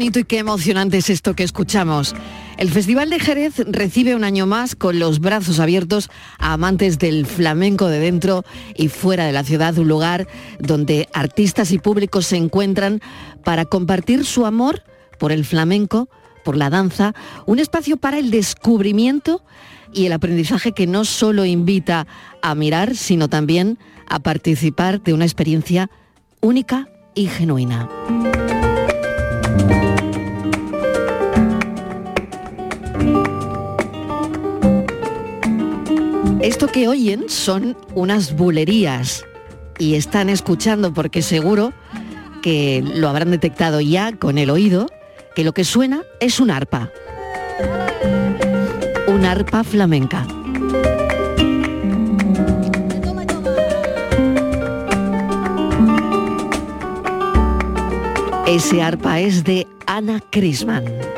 Y qué emocionante es esto que escuchamos. El Festival de Jerez recibe un año más con los brazos abiertos a amantes del flamenco de dentro y fuera de la ciudad, un lugar donde artistas y públicos se encuentran para compartir su amor por el flamenco, por la danza, un espacio para el descubrimiento y el aprendizaje que no solo invita a mirar, sino también a participar de una experiencia única y genuina. Esto que oyen son unas bulerías y están escuchando porque seguro que lo habrán detectado ya con el oído, que lo que suena es un arpa. Un arpa flamenca. Ese arpa es de Ana Crisman.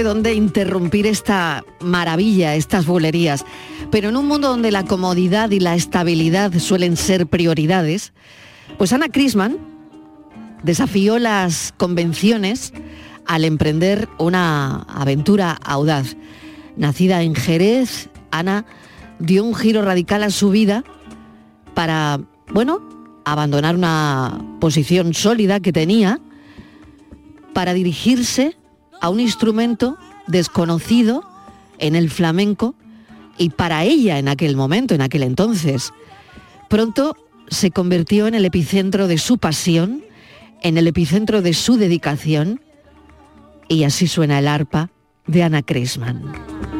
Sabe dónde interrumpir esta maravilla, estas bulerías, pero en un mundo donde la comodidad y la estabilidad suelen ser prioridades, pues Ana Crisman desafió las convenciones al emprender una aventura audaz. Nacida en Jerez, Ana dio un giro radical a su vida para, bueno, abandonar una posición sólida que tenía para dirigirse a un instrumento desconocido en el flamenco y para ella en aquel momento, en aquel entonces. Pronto se convirtió en el epicentro de su pasión, en el epicentro de su dedicación y así suena el arpa de Ana Crisman.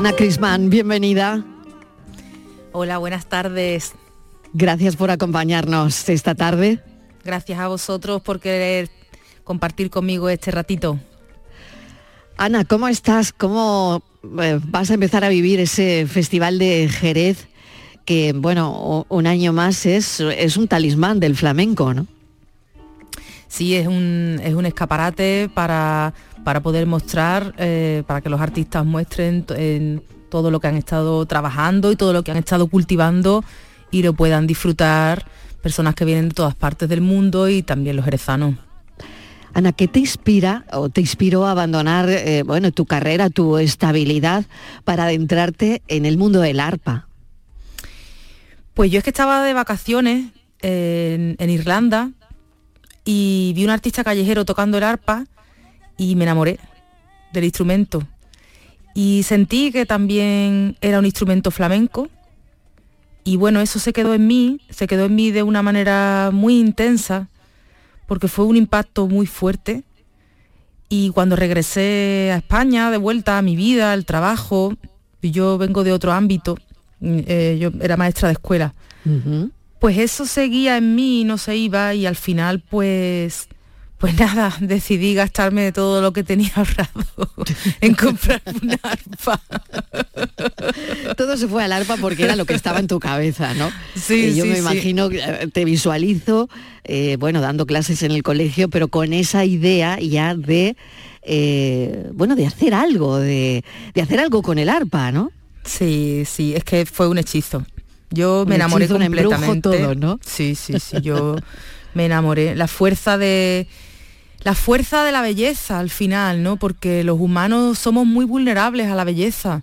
Ana Crisman, bienvenida. Hola, buenas tardes. Gracias por acompañarnos esta tarde. Gracias a vosotros por querer compartir conmigo este ratito. Ana, ¿cómo estás? ¿Cómo eh, vas a empezar a vivir ese festival de Jerez que, bueno, un año más es, es un talismán del flamenco, ¿no? Sí, es un, es un escaparate para, para poder mostrar, eh, para que los artistas muestren en todo lo que han estado trabajando y todo lo que han estado cultivando y lo puedan disfrutar personas que vienen de todas partes del mundo y también los jerezanos. Ana, ¿qué te inspira o te inspiró a abandonar eh, bueno, tu carrera, tu estabilidad para adentrarte en el mundo del arpa? Pues yo es que estaba de vacaciones en, en Irlanda y vi un artista callejero tocando el arpa y me enamoré del instrumento. Y sentí que también era un instrumento flamenco. Y bueno, eso se quedó en mí, se quedó en mí de una manera muy intensa, porque fue un impacto muy fuerte. Y cuando regresé a España, de vuelta a mi vida, al trabajo, yo vengo de otro ámbito, eh, yo era maestra de escuela, pues eso seguía en mí y no se iba y al final pues pues nada, decidí gastarme todo lo que tenía ahorrado en comprar una arpa. Todo se fue al arpa porque era lo que estaba en tu cabeza, ¿no? Sí, Y yo sí, me sí. imagino, eh, te visualizo, eh, bueno, dando clases en el colegio, pero con esa idea ya de, eh, bueno, de hacer algo, de, de hacer algo con el arpa, ¿no? Sí, sí, es que fue un hechizo. Yo me enamoré un completamente. todo, ¿no? Sí, sí, sí, yo me enamoré. La fuerza de la fuerza de la belleza al final, ¿no? Porque los humanos somos muy vulnerables a la belleza.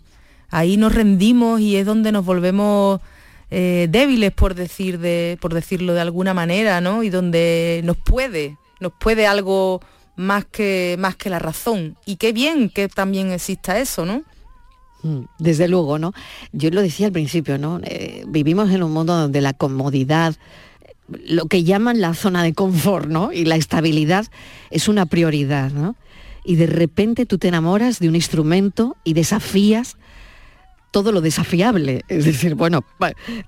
Ahí nos rendimos y es donde nos volvemos eh, débiles, por decir de, por decirlo de alguna manera, ¿no? Y donde nos puede, nos puede algo más que más que la razón. Y qué bien que también exista eso, ¿no? Mm, Desde luego, ¿no? Yo lo decía al principio, ¿no? Eh, vivimos en un mundo donde la comodidad, lo que llaman la zona de confort, ¿no? Y la estabilidad es una prioridad, ¿no? Y de repente tú te enamoras de un instrumento y desafías todo lo desafiable. Es decir, bueno,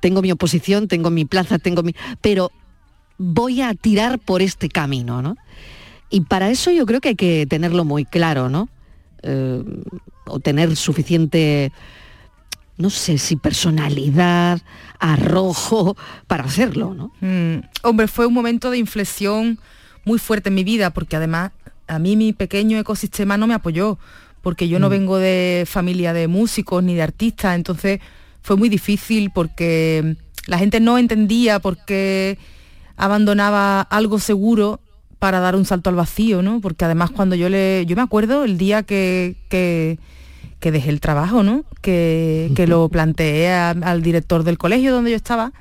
tengo mi oposición, tengo mi plaza, tengo mi... Pero voy a tirar por este camino, ¿no? Y para eso yo creo que hay que tenerlo muy claro, ¿no? Eh, o tener suficiente, no sé si personalidad, arrojo para hacerlo, ¿no? Mm, hombre, fue un momento de inflexión muy fuerte en mi vida, porque además a mí mi pequeño ecosistema no me apoyó, porque yo no vengo de familia de músicos ni de artistas, entonces fue muy difícil porque la gente no entendía por qué abandonaba algo seguro para dar un salto al vacío, ¿no? Porque además cuando yo le. Yo me acuerdo el día que, que, que dejé el trabajo, ¿no? Que, que lo planteé a- al director del colegio donde yo estaba.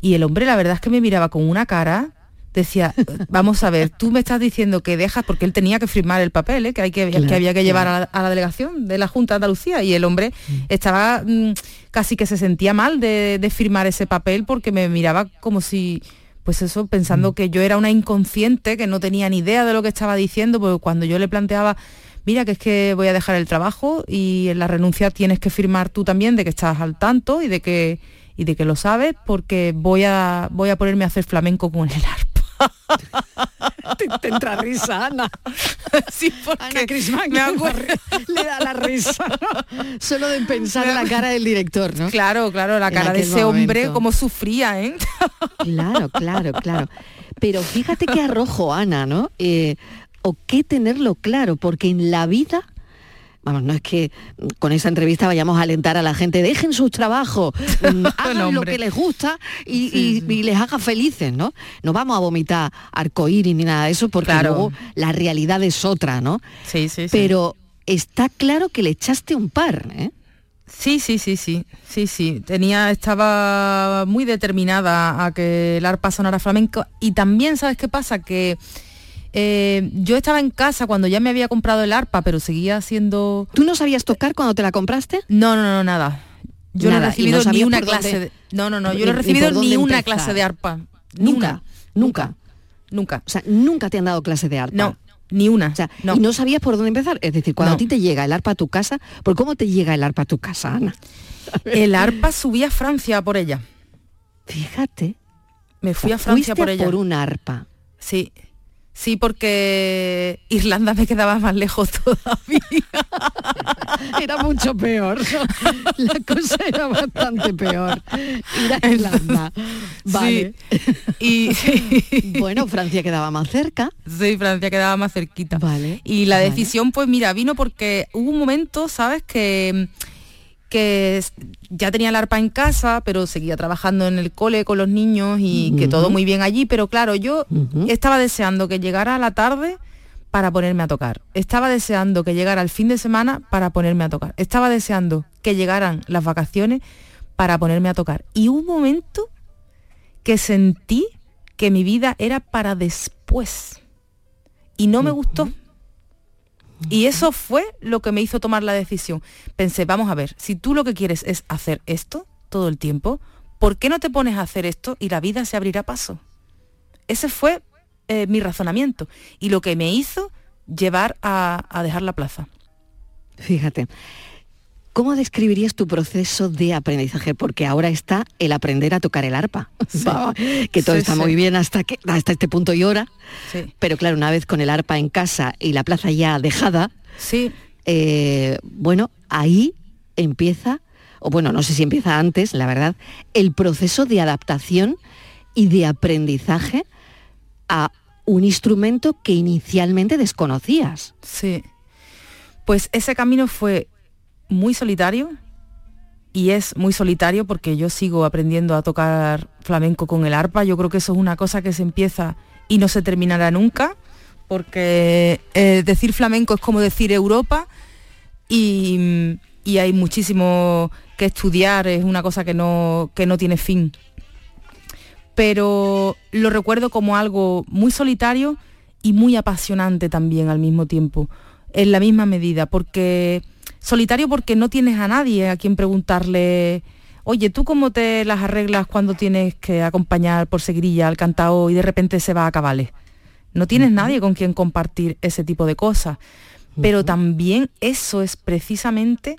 Y el hombre, la verdad es que me miraba con una cara, decía, vamos a ver, tú me estás diciendo que dejas, porque él tenía que firmar el papel, ¿eh? que, hay que, Claro, que había que llevar claro. a la, a la delegación de la Junta de Andalucía. Y el hombre estaba mm, casi que se sentía mal de, de firmar ese papel porque me miraba como si, pues eso, pensando que yo era una inconsciente, que no tenía ni idea de lo que estaba diciendo, porque cuando yo le planteaba, mira que es que voy a dejar el trabajo y en la renuncia tienes que firmar tú también de que estás al tanto y de que y de que lo sabes porque voy a voy a ponerme a hacer flamenco con el arpa. Te, te entra risa, Ana. sí, porque Ana Crisman me le da la risa. Solo de pensar en la cara del director, ¿no? Claro, claro, la cara de ese hombre como sufría, ¿eh? Claro, claro, claro. Pero fíjate qué arrojo, Ana, ¿no? Eh, o qué tenerlo claro, porque en la vida, vamos, no es que con esa entrevista vayamos a alentar a la gente, dejen sus trabajos, mm, hagan lo que les gusta y, Sí, y- sí. y les haga felices, ¿no? No vamos a vomitar arcoíris ni nada de eso, porque Claro. luego la realidad es otra, ¿no? Sí, sí, sí. Pero está claro que le echaste un par, ¿eh? Sí, sí, sí, sí, sí, sí. Tenía, estaba muy determinada a que el arpa sonara flamenco. Y también, ¿sabes qué pasa? Que eh, yo estaba en casa cuando ya me había comprado el arpa, pero seguía siendo. ¿Tú no sabías tocar cuando te la compraste? No, no, no, nada. Yo no he recibido no ni una clase dónde- de. No, no, no, yo no he recibido ni una empezar. clase de arpa. Nunca, nunca. Nunca. O sea, nunca te han dado clase de arpa. No, ni una. O sea, no. y no sabías por dónde empezar. Es decir, cuando No. a ti te llega el arpa a tu casa, ¿por cómo te llega el arpa a tu casa, Ana? El arpa subí a Francia por ella. Fíjate. Me fui a Francia por ella. por un arpa. Sí. Sí, porque Irlanda me quedaba más lejos todavía. Era mucho peor. La cosa era bastante peor. Ir a Irlanda. Vale. Y Bueno, Francia quedaba más cerca. sí, Francia quedaba más cerquita. Vale, Y la vale. decisión, pues mira, vino porque hubo un momento, ¿sabes? Que, que ya tenía el arpa en casa, pero seguía trabajando en el cole con los niños y que todo muy bien allí. Pero claro, yo estaba deseando que llegara la tarde para ponerme a tocar. Estaba deseando que llegara el fin de semana para ponerme a tocar. Estaba deseando que llegaran las vacaciones para ponerme a tocar. Y un momento que sentí que mi vida era para después. Y no me gustó. Y eso fue lo que me hizo tomar la decisión. Pensé, vamos a ver, si tú lo que quieres es hacer esto todo el tiempo, ¿por qué no te pones a hacer esto y la vida se abrirá paso? Ese fue eh, mi razonamiento y lo que me hizo llevar a, a dejar la plaza. Fíjate. ¿Cómo describirías tu proceso de aprendizaje? Porque ahora está el aprender a tocar el arpa, que todo está muy bien hasta, que, hasta este punto y hora, pero claro, una vez con el arpa en casa y la plaza ya dejada, sí. Eh, bueno, ahí empieza, o bueno, no sé si empieza antes, la verdad, el proceso de adaptación y de aprendizaje a un instrumento que inicialmente desconocías. Sí. Pues ese camino fue muy solitario y es muy solitario porque yo sigo aprendiendo a tocar flamenco con el arpa. Yo creo que eso es una cosa que se empieza y no se terminará nunca porque eh, decir flamenco es como decir Europa y, y, hay muchísimo que estudiar, es una cosa que no, que no tiene fin. Pero lo recuerdo como algo muy solitario y muy apasionante también al mismo tiempo, en la misma medida, porque solitario porque no tienes a nadie a quien preguntarle, oye, ¿tú cómo te las arreglas cuando tienes que acompañar por seguirilla al cantao y de repente se va a cabales? No tienes nadie con quien compartir ese tipo de cosas. Pero también eso es precisamente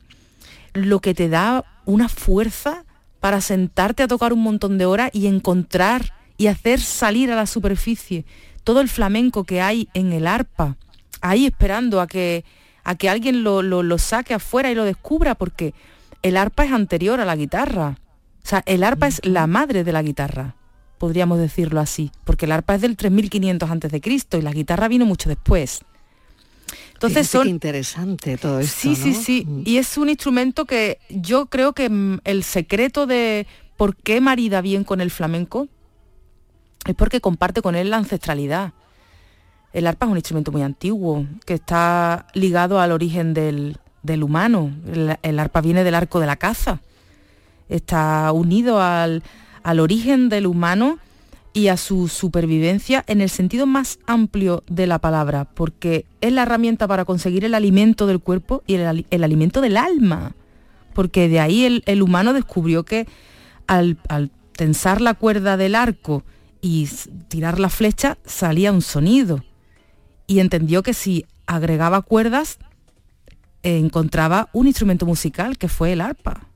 lo que te da una fuerza para sentarte a tocar un montón de horas y encontrar y hacer salir a la superficie todo el flamenco que hay en el arpa, ahí esperando a que a que alguien lo, saque afuera y lo descubra, porque el arpa es anterior a la guitarra. O sea, el arpa es la madre de la guitarra, podríamos decirlo así, porque el arpa es del 3500 a.C. y la guitarra vino mucho después. Entonces son interesante todo esto. Sí, sí, sí, mm. y es un instrumento que yo creo que mm, el secreto de por qué marida bien con el flamenco es porque comparte con él la ancestralidad. El arpa es un instrumento muy antiguo, que está ligado al origen del, humano. El, arpa viene del arco de la caza. Está unido al, origen del humano y a su supervivencia en el sentido más amplio de la palabra, porque es la herramienta para conseguir el alimento del cuerpo y el, alimento del alma, porque de ahí el, humano descubrió que al, al, tensar la cuerda del arco y tirar la flecha salía un sonido y entendió que si agregaba cuerdas encontraba un instrumento musical que fue el arpa.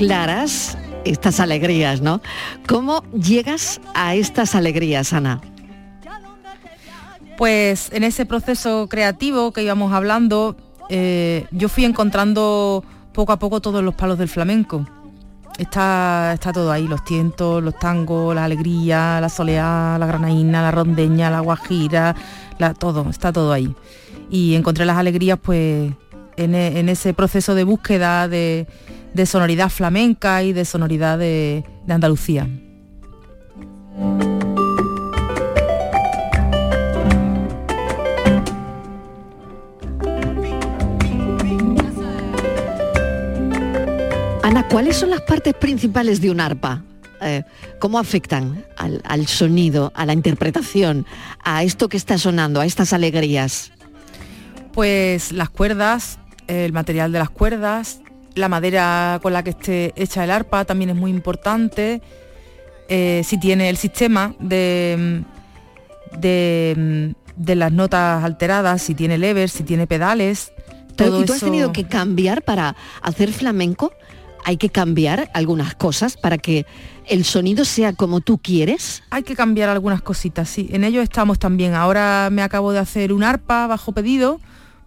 Claras estas alegrías, ¿no? ¿Cómo llegas a estas alegrías, Ana? Pues en ese proceso creativo que íbamos hablando, eh, yo fui encontrando poco a poco todos los palos del flamenco. Está, está todo ahí, los tientos, los tangos, la alegría, la soleá, la granaína, la rondeña, la guajira, la, todo, está todo ahí. Y encontré las alegrías pues en ese proceso de búsqueda de, de sonoridad flamenca y de sonoridad de, Andalucía. Ana, ¿cuáles son las partes principales de un arpa? Eh, ¿Cómo afectan al, al, sonido, a la interpretación, a esto que está sonando, a estas alegrías? Pues las cuerdas, el material de las cuerdas, la madera con la que esté hecha el arpa también es muy importante. Eh, si tiene el sistema de, de, las notas alteradas, si tiene levers, si tiene pedales, todo ¿Y tú has tenido que cambiar para hacer flamenco? ¿Hay que cambiar algunas cosas para que el sonido sea como tú quieres? Hay que cambiar algunas cositas, sí. En ello estamos también. Ahora me acabo de hacer un arpa bajo pedido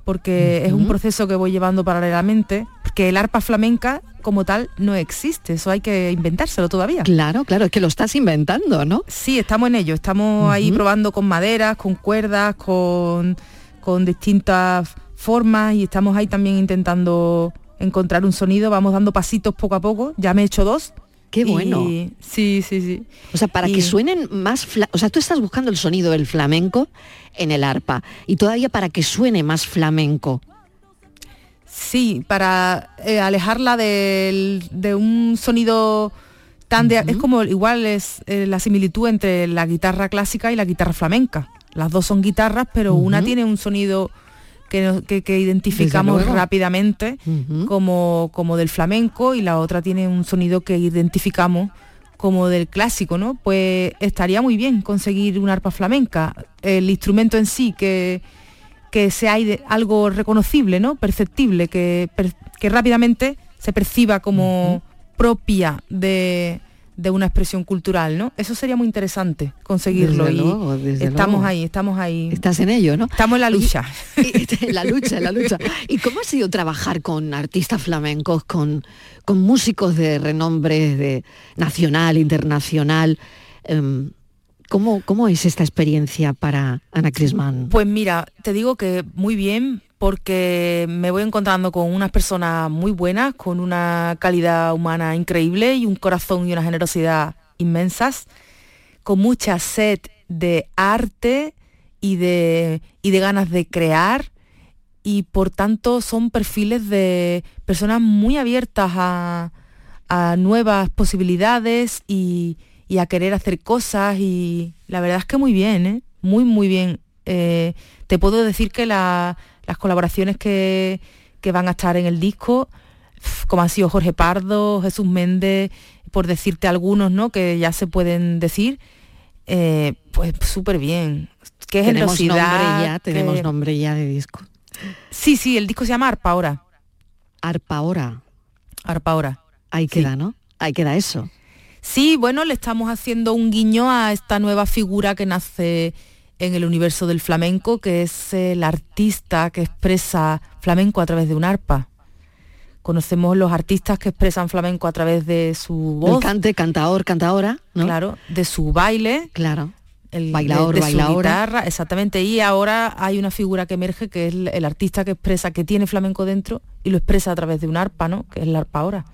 porque es un proceso que voy llevando paralelamente, porque el arpa flamenca como tal no existe, eso hay que inventárselo todavía. Claro, claro, es que lo estás inventando, ¿no? Sí, estamos en ello, estamos ahí probando con maderas, con cuerdas, con, con distintas formas y estamos ahí también intentando encontrar un sonido, vamos dando pasitos poco a poco, ya me he hecho dos. Qué y- bueno. Sí, sí, sí. O sea, para Y- que suenen más... O sea, tú estás buscando el sonido del flamenco en el arpa y todavía para que suene más flamenco. Sí, para eh, alejarla del- de un sonido tan de... Es como igual es eh, la similitud entre la guitarra clásica y la guitarra flamenca. Las dos son guitarras, pero una tiene un sonido que, que- que identificamos rápidamente como, como del flamenco y la otra tiene un sonido que identificamos como del clásico, ¿no? Pues estaría muy bien conseguir una arpa flamenca. El instrumento en sí que, que sea algo reconocible, ¿no? Perceptible, que, que rápidamente se perciba como propia de, de una expresión cultural, ¿no? Eso sería muy interesante conseguirlo Desde y luego, desde estamos luego. ahí, estamos ahí. Estás en ello, ¿no? Estamos en la lucha. y- en la lucha, en la lucha. ¿Y cómo ha sido trabajar con artistas flamencos, con, con músicos de renombre de nacional, internacional? Em, ¿cómo, ¿Cómo es esta experiencia para Ana Crisman? Pues mira, te digo que muy bien porque me voy encontrando con unas personas muy buenas, con una calidad humana increíble y un corazón y una generosidad inmensas, con mucha sed de arte y de, y de ganas de crear y por tanto son perfiles de personas muy abiertas a, a nuevas posibilidades y, y a querer hacer cosas y la verdad es que muy bien, ¿eh? muy muy bien. Eh, te puedo decir que la- las colaboraciones que, que van a estar en el disco, como han sido Jorge Pardo, Jesús Méndez, por decirte algunos, ¿no? Que ya se pueden decir, eh, pues súper bien. Qué tenemos generosidad, nombre ya, tenemos nombre ya de disco. Sí, sí, el disco se llama Arpa ahora. Arpa ahora. Arpa ahora. Ahí Sí. queda, ¿no? Ahí queda eso. Sí, bueno, le estamos haciendo un guiño a esta nueva figura que nace en el universo del flamenco, que es el artista que expresa flamenco a través de un arpa. Conocemos los artistas que expresan flamenco a través de su El voz, cante, cantaor, cantaora, ¿no? claro, de su baile, Claro. el Bailaor, de, de su guitarra, exactamente. Y ahora hay una figura que emerge que es el, el artista que expresa, que tiene flamenco dentro y lo expresa a través de un arpa, ¿no? Que es el arpa ahora.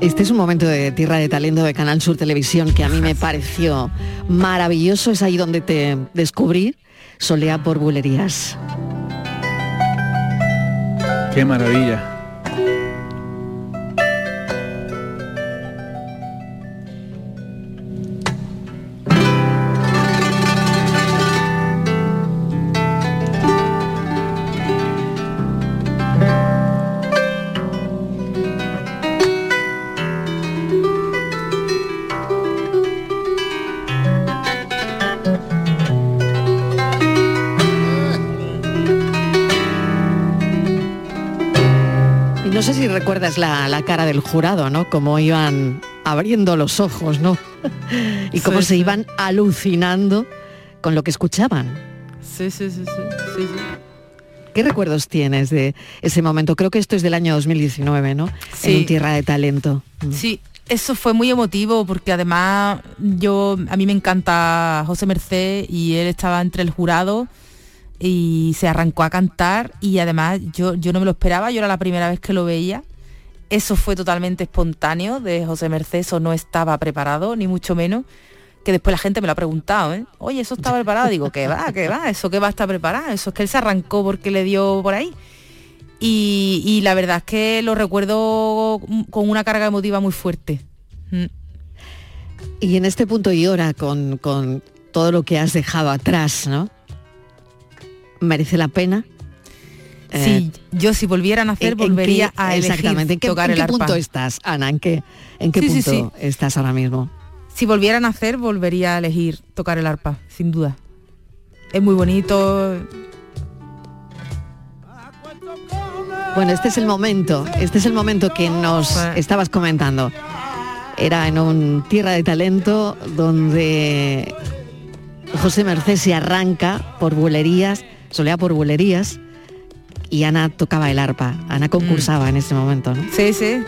Este es un momento de Tierra de Talento de Canal Sur Televisión que a mí me pareció maravilloso. Es ahí donde te descubrí. Solea por bulerías. Qué maravilla. Recuerdas la, la cara del jurado, ¿no? Cómo iban abriendo los ojos, ¿no? y cómo Sí, se sí. iban alucinando con lo que escuchaban. Sí, sí, sí, sí. ¿Qué recuerdos tienes de ese momento? Creo que esto es del año 2019, ¿no? Sí. En un Tierra de Talento. Mm. Sí, eso fue muy emotivo porque además yo a mí me encanta José Merced y él estaba entre el jurado y se arrancó a cantar y además yo, yo no me lo esperaba, yo era la primera vez que lo veía. Eso fue totalmente espontáneo de José Merced, eso no estaba preparado, ni mucho menos. Que después la gente me lo ha preguntado, ¿eh? Oye, ¿eso estaba preparado? Digo, ¿qué va? ¿Qué va? ¿Eso qué va a estar preparado? Eso es que él se arrancó porque le dio por ahí. Y, la verdad es que lo recuerdo con una carga emotiva muy fuerte. Mm. Y en este punto y hora, con, con todo lo que has dejado atrás, ¿no? ¿Merece la pena? Eh, Sí, yo si volviera a nacer ¿en- en volvería qué- a elegir Exactamente. ¿En qué, tocar en el qué arpa. punto estás, Ana? ¿En qué, en qué Sí, sí, punto estás ahora mismo? Si volviera a nacer volvería a elegir tocar el arpa, sin duda. Es muy bonito. Bueno, este es el momento, este es el momento que nos estabas comentando. Era en un Tierra de Talento donde José Merced se arranca por bulerías, solea por bulerías, y Ana tocaba el arpa. Ana concursaba en ese momento, ¿no? Sí, sí.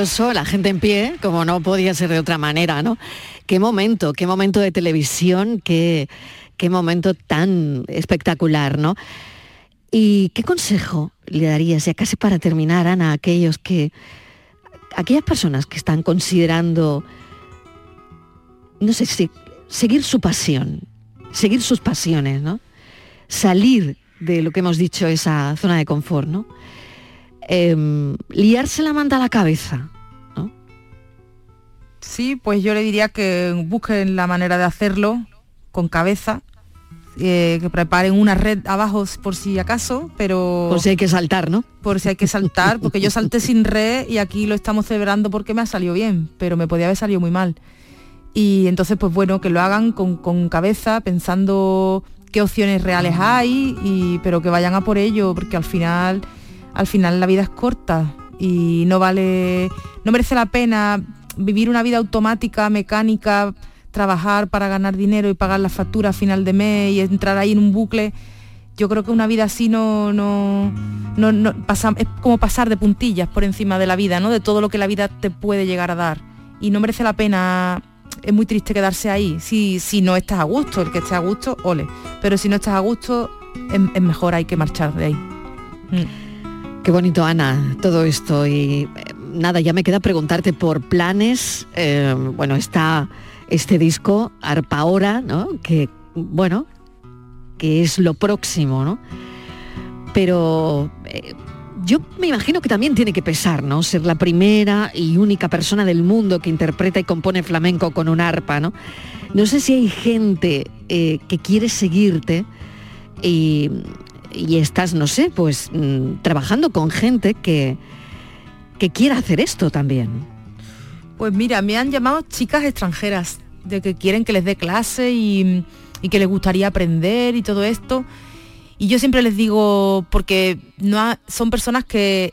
Maravilloso, la gente en pie, como no podía ser de otra manera, ¿no? Qué momento, qué momento de televisión, qué, qué momento tan espectacular, ¿no? ¿Y qué consejo le darías, ya casi para terminar, Ana, a aquellos que, aquellas personas que están considerando, no sé si, seguir su pasión, seguir sus pasiones, ¿no? Salir de lo que hemos dicho, esa zona de confort, ¿no? Em, liarse la manta a la cabeza. Sí, pues yo le diría que busquen la manera de hacerlo con cabeza, eh, que preparen una red abajo por si acaso, pero... Por si hay que saltar, ¿no? Por si hay que saltar, porque yo salté sin red y aquí lo estamos celebrando porque me ha salido bien, pero me podía haber salido muy mal. Y entonces, pues bueno, que lo hagan con, con cabeza, pensando qué opciones reales hay, y, pero que vayan a por ello, porque al final, al final la vida es corta y no vale, no merece la pena vivir una vida automática, mecánica, trabajar para ganar dinero y pagar la factura a final de mes y entrar ahí en un bucle. Yo creo que una vida así no, no, no, no- pasa, es como pasar de puntillas por encima de la vida, ¿no? De todo lo que la vida te puede llegar a dar. Y no merece la pena, es muy triste quedarse ahí. Si, si no estás a gusto, el que esté a gusto, ole. Pero si no estás a gusto, es, mejor, hay que marchar de ahí. Mm. Qué bonito, Ana, todo esto. Y eh, nada, ya me queda preguntarte por planes. Eh, bueno, está este disco, Arpa Hora, ¿no? Que, bueno, que es lo próximo, ¿no? Pero eh, yo me imagino que también tiene que pesar, ¿no? Ser la primera y única persona del mundo que interpreta y compone flamenco con un arpa, ¿no? No sé si hay gente que quiere seguirte y, y estás, no sé, pues mm, trabajando con gente que, que quiera hacer esto también. Pues mira, me han llamado chicas extranjeras, de que quieren que les dé clase y, que les gustaría aprender y todo esto. Y yo siempre les digo, porque no son personas que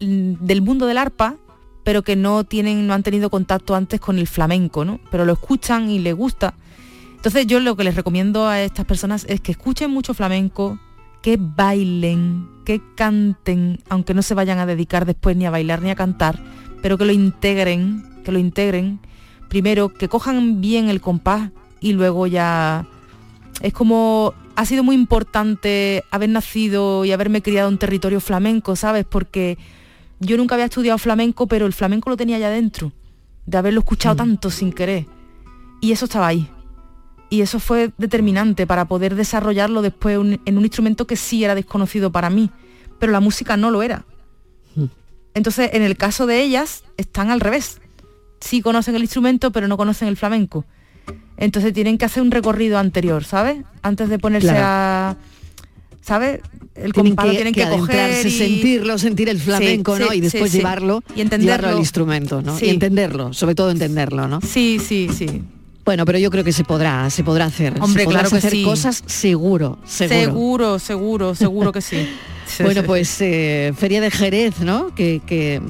mm, del mundo del arpa, pero que no tienen, no han tenido contacto antes con el flamenco, ¿no? Pero lo escuchan y les gusta. Entonces yo lo que les recomiendo a estas personas es que escuchen mucho flamenco, que bailen, que canten, aunque no se vayan a dedicar después ni a bailar ni a cantar, pero que lo integren, que lo integren. Primero, que cojan bien el compás y luego ya... Es como... Ha sido muy importante haber nacido y haberme criado en territorio flamenco, ¿sabes? Porque yo nunca había estudiado flamenco, pero el flamenco lo tenía ya dentro, de haberlo escuchado tanto sin querer. Y eso estaba ahí. Y eso fue determinante para poder desarrollarlo después un- en un instrumento que sí era desconocido para mí, pero la música no lo era. Entonces, en el caso de ellas, están al revés. Sí conocen el instrumento, pero no conocen el flamenco. Entonces tienen que hacer un recorrido anterior, ¿sabes? Antes de ponerse Claro. a... ¿Sabes? El Tienen que, tienen que que, coger y- sentirlo, sentir el Sí, flamenco, ¿no? sí, Y después sí, llevarlo, Y entenderlo. llevarlo al instrumento, ¿no? Sí. Y entenderlo, sobre todo entenderlo, ¿no? Sí, sí, sí. Bueno, pero yo creo que se podrá, se podrá hacer. Hombre, se claro que hacer sí. cosas seguro, seguro. Seguro, seguro, seguro que sí. Sí, Bueno, sí. pues eh, Feria de Jerez, ¿no? Que, que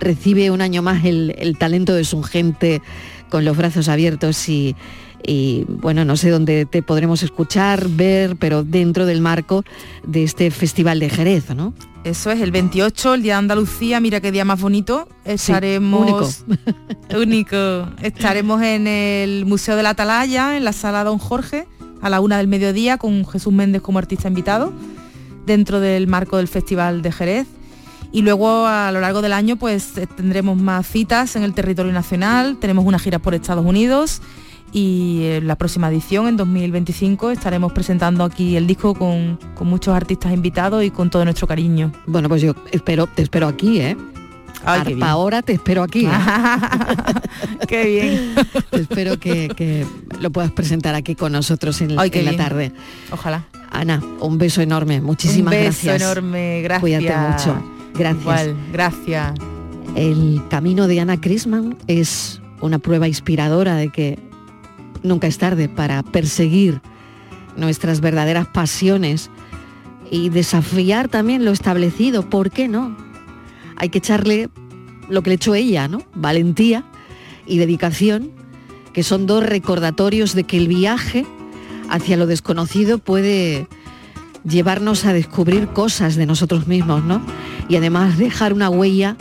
recibe un año más el, el talento de su gente con los brazos abiertos y, y bueno, no sé dónde te podremos escuchar, ver, pero dentro del marco de este Festival de Jerez, ¿no? Eso es, el 28, el Día de Andalucía, mira qué día más bonito. Estaremos... único. único. Estaremos en el Museo de la Atalaya, en la Sala Don Jorge, a la una del mediodía, con Jesús Méndez como artista invitado, dentro del marco del Festival de Jerez. Y luego a lo largo del año pues tendremos más citas en el territorio nacional, tenemos una gira por Estados Unidos y en la próxima edición, en 2025, estaremos presentando aquí el disco con, con muchos artistas invitados y con todo nuestro cariño. Bueno, pues yo espero, te espero aquí, ¿eh? Ay. Arpa ahora te espero aquí. ¿eh? qué bien. espero que, que lo puedas presentar aquí con nosotros en, Ay, qué en la tarde. Ojalá. Ana, un beso enorme. Muchísimas Un beso gracias. enorme, gracias. Cuídate mucho. Gracias. Igual, gracias. El camino de Ana Crisman es una prueba inspiradora de que nunca es tarde para perseguir nuestras verdaderas pasiones y desafiar también lo establecido. ¿Por qué no? Hay que echarle lo que le echó ella, ¿no? Valentía y dedicación, que son dos recordatorios de que el viaje hacia lo desconocido puede llevarnos a descubrir cosas de nosotros mismos, ¿no? Y además dejar una huella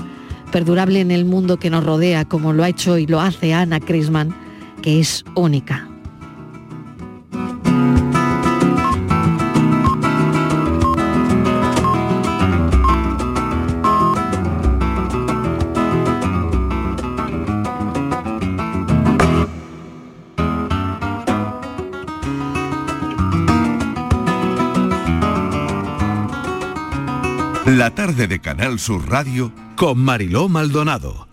perdurable en el mundo que nos rodea, como lo ha hecho y lo hace Ana Crisman, que es única. La tarde de Canal Sur Radio Con Mariló Maldonado.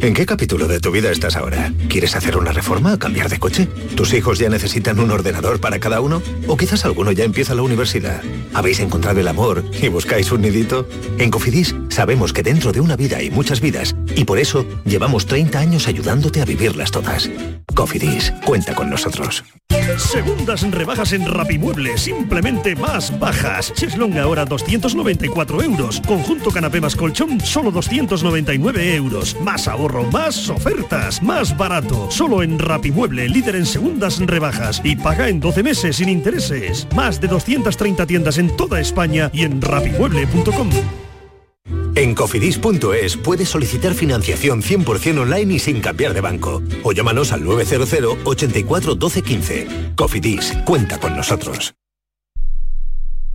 ¿En qué capítulo de tu vida estás ahora? ¿Quieres hacer una reforma? ¿Cambiar de coche? ¿Tus hijos ya necesitan un ordenador para cada uno? ¿O quizás alguno ya empieza la universidad? ¿Habéis encontrado el amor y buscáis un nidito? En Cofidis sabemos que dentro de una vida hay muchas vidas y por eso llevamos 30 años ayudándote a vivirlas todas. Cofidis, cuenta con nosotros. Segundas rebajas en Rapimueble, simplemente más bajas. Cheslong ahora 294 euros. Conjunto canapé más colchón, solo 299 euros. Más más ofertas, más barato. Solo en Rapimueble, líder en segundas rebajas. Y paga en 12 meses sin intereses. Más de 230 tiendas en toda España y en rapimueble.com. En cofidis.es puedes solicitar financiación 100% online y sin cambiar de banco. O llámanos al 900 84 12 15. Cofidis, cuenta con nosotros.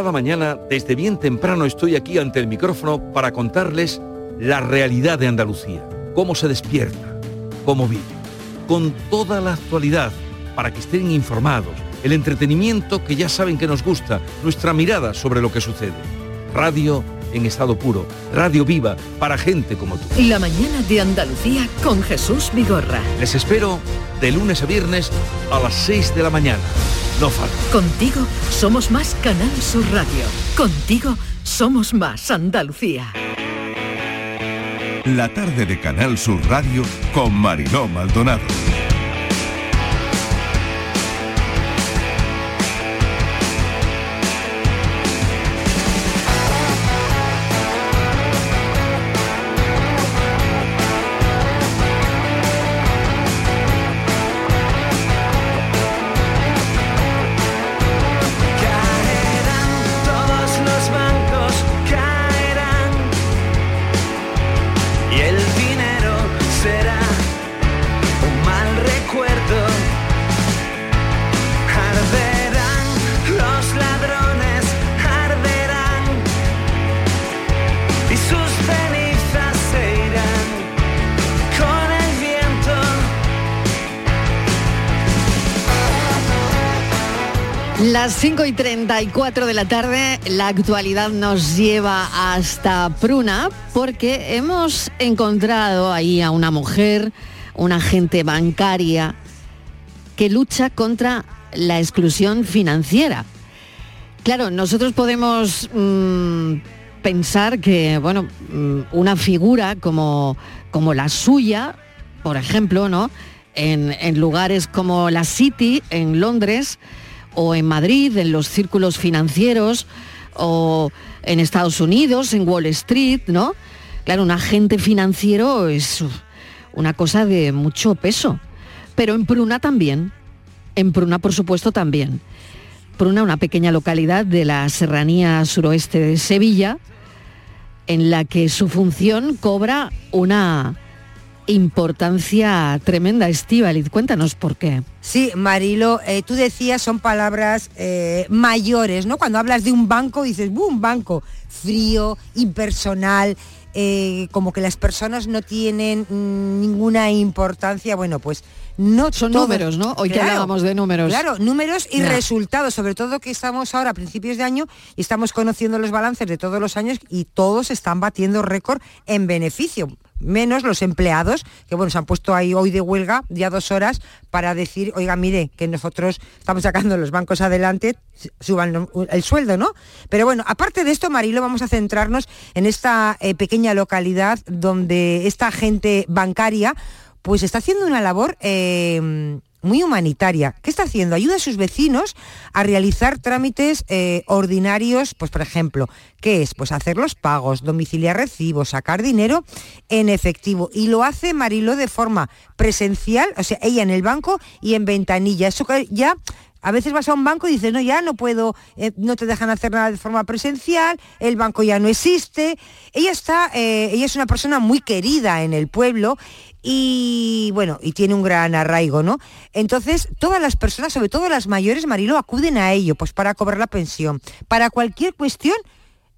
Cada mañana, desde bien temprano, estoy aquí ante el micrófono para contarles la realidad de Andalucía, cómo se despierta, cómo vive, con toda la actualidad, para que estén informados, el entretenimiento que ya saben que nos gusta, nuestra mirada sobre lo que sucede. Radio en estado puro, radio viva para gente como tú. La mañana de Andalucía con Jesús Vigorra. Les espero de lunes a viernes a las 6 de la mañana. No falta. Contigo somos más Canal Sur Radio. Contigo somos más Andalucía. La tarde de Canal Sur Radio con Mariló Maldonado. Las 5 y 34 de la tarde, la actualidad nos lleva hasta Pruna porque hemos encontrado ahí a una mujer, una agente bancaria, que lucha contra la exclusión financiera. Claro, nosotros podemos mm, pensar que, bueno, mm, una figura como, como la suya, por ejemplo, ¿no? En, en lugares como la City, en Londres, o en Madrid, en los círculos financieros, o en Estados Unidos, en Wall Street, ¿no? Claro, un agente financiero es una cosa de mucho peso. Pero en Pruna también. En Pruna, por supuesto, también. Pruna, una pequeña localidad de la serranía suroeste de Sevilla, en la que su función cobra una importancia tremenda. Estíbaliz, cuéntanos por qué. Sí, Marilo, eh, tú decías, son palabras eh, mayores, ¿no? Cuando hablas de un banco, dices, un banco frío, impersonal, eh, como que las personas no tienen mm, ninguna importancia. Bueno, pues no Son todo- números, ¿no? Hoy que Claro, hablábamos de números. Claro, números y resultados, sobre todo que estamos ahora a principios de año y estamos conociendo los balances de todos los años y todos están batiendo récord en beneficio. Menos los empleados, que bueno, se han puesto ahí hoy de huelga ya dos horas para decir, oiga, mire, que nosotros estamos sacando los bancos adelante, suban el sueldo, ¿no? Pero bueno, aparte de esto, Marilo, vamos a centrarnos en esta eh, pequeña localidad donde esta gente bancaria pues está haciendo una labor eh, muy humanitaria. ¿Qué está haciendo? Ayuda a sus vecinos a realizar trámites eh, ordinarios, pues por ejemplo, ¿qué es? Pues hacer los pagos, domiciliar recibos, sacar dinero en efectivo. Y lo hace Marilo de forma presencial, o sea, ella en el banco y en ventanilla. Eso ya a veces vas a un banco y dices, no, ya no puedo, eh, no te dejan hacer nada de forma presencial, el banco ya no existe. Ella está, eh, ella es una persona muy querida en el pueblo y bueno, y tiene un gran arraigo, ¿no? Entonces, todas las personas, sobre todo las mayores, Marilo, acuden a ello, pues para cobrar la pensión. Para cualquier cuestión,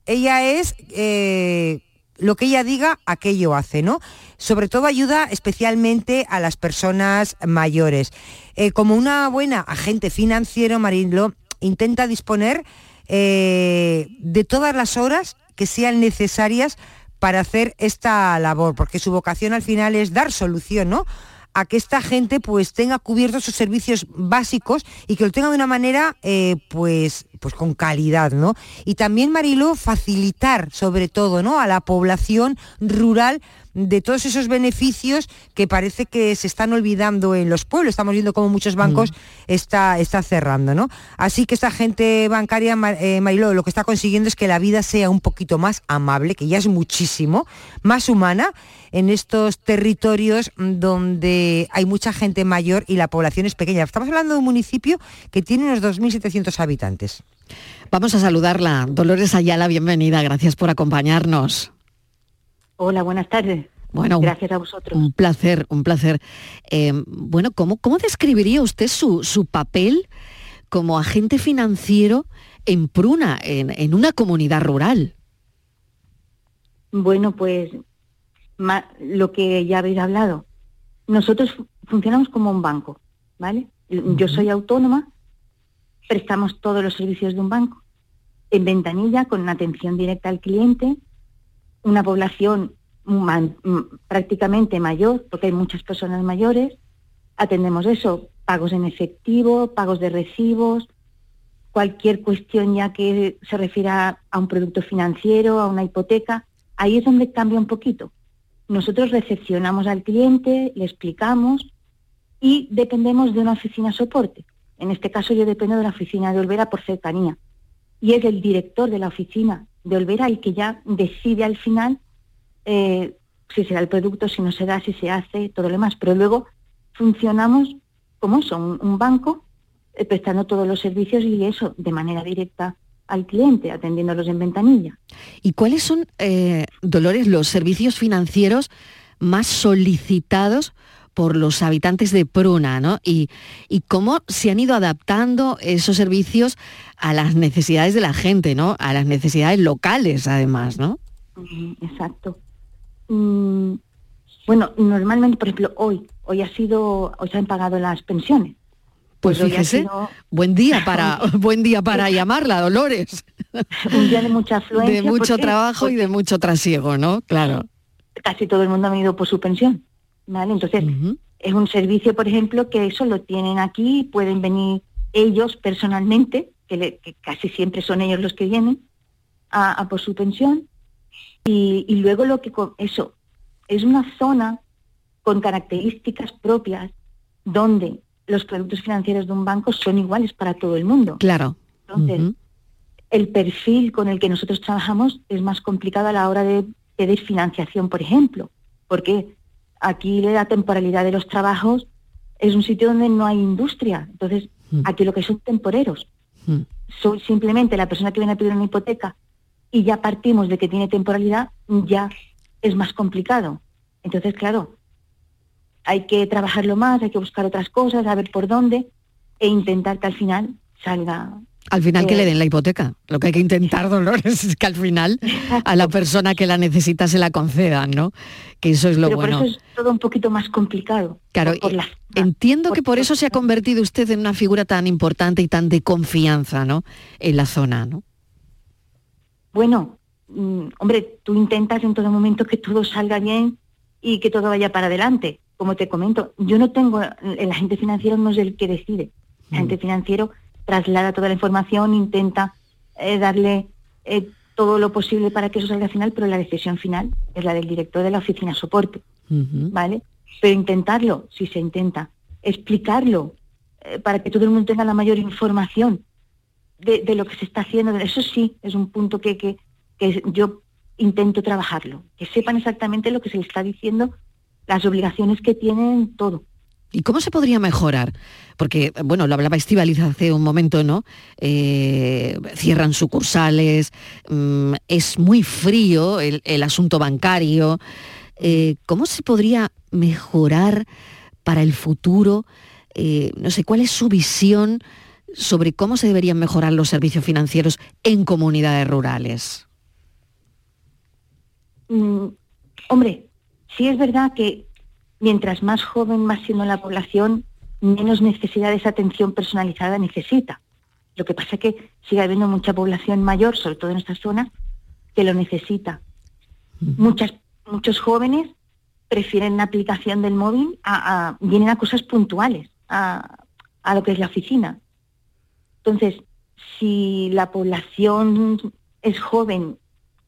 ella es eh, lo que ella diga, aquello hace, ¿no? Sobre todo ayuda especialmente a las personas mayores. Eh, como una buena agente financiero, Marilo intenta disponer eh, de todas las horas que sean necesarias para hacer esta labor, porque su vocación al final es dar solución, ¿no? a que esta gente pues tenga cubiertos sus servicios básicos y que lo tenga de una manera eh, pues pues con calidad, ¿no? Y también Marilo facilitar sobre todo, ¿no? a la población rural de todos esos beneficios que parece que se están olvidando en los pueblos. Estamos viendo cómo muchos bancos está, está cerrando, ¿no? Así que esta gente bancaria, eh, Mariló, lo que está consiguiendo es que la vida sea un poquito más amable, que ya es muchísimo, más humana en estos territorios donde hay mucha gente mayor y la población es pequeña. Estamos hablando de un municipio que tiene unos 2.700 habitantes. Vamos a saludarla. Dolores Ayala, bienvenida. Gracias por acompañarnos. Hola, buenas tardes. Bueno, Gracias a vosotros. Un placer, un placer. Eh, bueno, ¿cómo, ¿cómo describiría usted su, su papel como agente financiero en Pruna, en, en una comunidad rural? Bueno, pues ma- lo que ya habéis hablado. Nosotros fu- funcionamos como un banco, ¿vale? Yo soy autónoma, prestamos todos los servicios de un banco. En ventanilla, con una atención directa al cliente, una población prácticamente mayor, porque hay muchas personas mayores, atendemos eso, pagos en efectivo, pagos de recibos, cualquier cuestión ya que se refiera a un producto financiero, a una hipoteca, ahí es donde cambia un poquito. Nosotros recepcionamos al cliente, le explicamos y dependemos de una oficina soporte. En este caso yo dependo de la oficina de Olvera por cercanía. Y es el director de la oficina de Olvera el que ya decide al final eh, si se da el producto, si no se da, si se hace, todo lo demás. Pero luego funcionamos como eso, un, un banco, eh, prestando todos los servicios y eso de manera directa al cliente, atendiéndolos en ventanilla. ¿Y cuáles son, eh, Dolores, los servicios financieros más solicitados por los habitantes de Pruna, ¿no? Y, y cómo se han ido adaptando esos servicios a las necesidades de la gente, ¿no? A las necesidades locales, además, ¿no? Mm, Exacto. Mm, bueno, normalmente, por ejemplo, hoy, hoy ha sido, hoy se han pagado las pensiones. Pues fíjese, sido buen día para buen día para llamarla, Dolores. un día de mucha afluencia. De mucho trabajo y de mucho trasiego, ¿no? Claro. casi todo el mundo ha venido por su pensión. ¿Vale? Entonces, es un servicio, por ejemplo, que eso lo tienen aquí, pueden venir ellos personalmente, que, le- que casi siempre son ellos los que vienen, a, a por su pensión. Y, y luego lo que eso es una zona con características propias donde los productos financieros de un banco son iguales para todo el mundo. Claro. Entonces, el perfil con el que nosotros trabajamos es más complicado a la hora de pedir financiación, por ejemplo, porque aquí la temporalidad de los trabajos es un sitio donde no hay industria, entonces aquí lo que son temporeros. Mm. Soy simplemente la persona que viene a pedir una hipoteca y ya partimos de que tiene temporalidad, ya es más complicado. Entonces, claro, hay que trabajarlo más, hay que buscar otras cosas, a ver por dónde e intentar que al final salga Al final que Eh, le den la hipoteca. Lo que hay que intentar, Dolores, es que al final a la persona que la necesita se la concedan, ¿no? Que eso es lo Pero bueno. por eso es todo un poquito más complicado. Claro, por eh, las- entiendo que por eso se ha convertido usted en una figura tan importante y tan de confianza, ¿no? En la zona, ¿no? Bueno, mm, hombre, tú intentas en todo momento que todo salga bien y que todo vaya para adelante. Como te comento, yo no tengo, el agente financiero no es el que decide. El agente financiero traslada toda la información, intenta eh, darle eh, todo lo posible para que eso salga al final, pero la decisión final es la del director de la oficina soporte. ¿vale? Pero intentarlo, si se intenta, explicarlo eh, para que todo el mundo tenga la mayor información de, de lo que se está haciendo, eso sí es un punto que, que, que yo intento trabajarlo, que sepan exactamente lo que se les está diciendo, las obligaciones que tienen, todo. ¿Y cómo se podría mejorar? Porque, bueno, lo hablaba Estivaliz hace un momento, ¿no? Eh, cierran sucursales, mm, es muy frío el, asunto bancario. Eh, ¿Cómo se podría mejorar para el futuro? Eh, no sé, ¿cuál es su visión sobre cómo se deberían mejorar los servicios financieros en comunidades rurales? Mm, hombre, sí es verdad que mientras más joven, más siendo la población, menos necesidad de esa atención personalizada necesita. Lo que pasa es que sigue habiendo mucha población mayor, sobre todo en esta zona, que lo necesita. Muchas, muchos jóvenes prefieren la aplicación del móvil a, a- vienen a cosas puntuales, a, a lo que es la oficina. Entonces, si la población es joven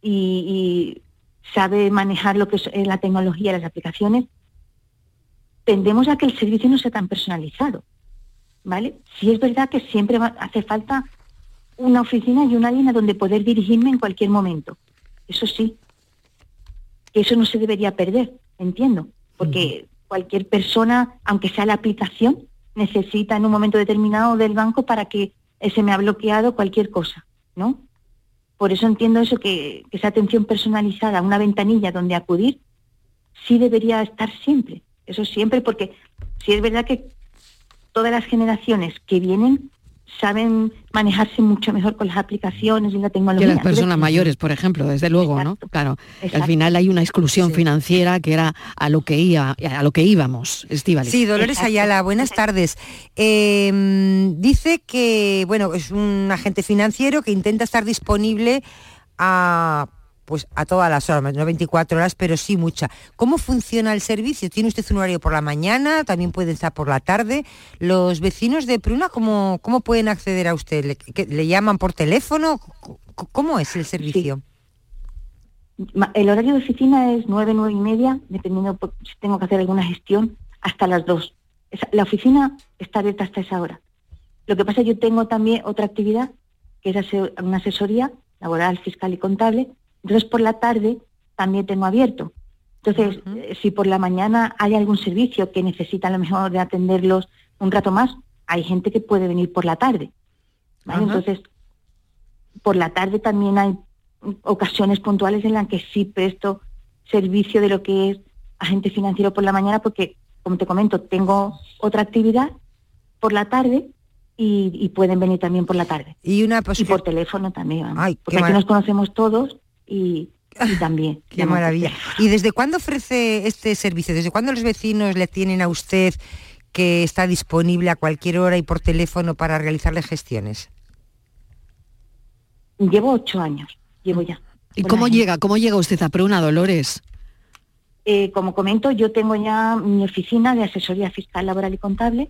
y, y sabe manejar lo que es eh, la tecnología, las aplicaciones, tendemos a que el servicio no sea tan personalizado. ¿Vale? Sí es verdad que siempre va- hace falta una oficina y una línea donde poder dirigirme en cualquier momento. Eso sí. Que eso no se debería perder, entiendo. Porque cualquier persona, aunque sea la aplicación, necesita en un momento determinado del banco para que se me ha bloqueado cualquier cosa, ¿no? Por eso entiendo eso, que, que esa atención personalizada, una ventanilla donde acudir, sí debería estar siempre. Eso siempre, porque sí es verdad que todas las generaciones que vienen saben manejarse mucho mejor con las aplicaciones y la Que tecnología. las personas mayores, por ejemplo, desde luego, ¿no? Claro. que Al final hay una exclusión financiera que era a lo que iba, a lo que íbamos, Estíbaliz. Sí, Dolores Ayala, buenas tardes. Eh, dice que, bueno, es un agente financiero que intenta estar disponible a pues a todas las horas, no 24 horas, pero sí mucha. ¿Cómo funciona el servicio? ¿Tiene usted un horario por la mañana? ¿También puede estar por la tarde? ¿Los vecinos de Pruna cómo, cómo pueden acceder a usted? ¿Le, llaman por teléfono? ¿Cómo es el servicio? El horario de oficina es nueve, nueve y media, dependiendo por- si tengo que hacer alguna gestión, hasta las dos. Esa- La oficina está abierta hasta esa hora. Lo que pasa es que yo tengo también otra actividad, que es ase- una asesoría laboral, fiscal y contable. Entonces, por la tarde también tengo abierto. Entonces, eh, si por la mañana hay algún servicio que necesita a lo mejor de atenderlos un rato más, hay gente que puede venir por la tarde. Entonces, por la tarde también hay ocasiones puntuales en las que sí presto servicio de lo que es agente financiero por la mañana porque, como te comento, tengo otra actividad por la tarde y, y pueden venir también por la tarde. Y una Y por teléfono también. vamos. Ay, porque aquí nos conocemos todos y, y también. Qué maravilla. ¿Y desde cuándo ofrece este servicio? ¿Desde cuándo los vecinos le tienen a usted que está disponible a cualquier hora y por teléfono para realizarle gestiones? Llevo ocho años, llevo ya. ¿Y cómo llega, cómo llega usted a Pruna, Dolores? Eh, como comento, yo tengo ya mi oficina de asesoría fiscal, laboral y contable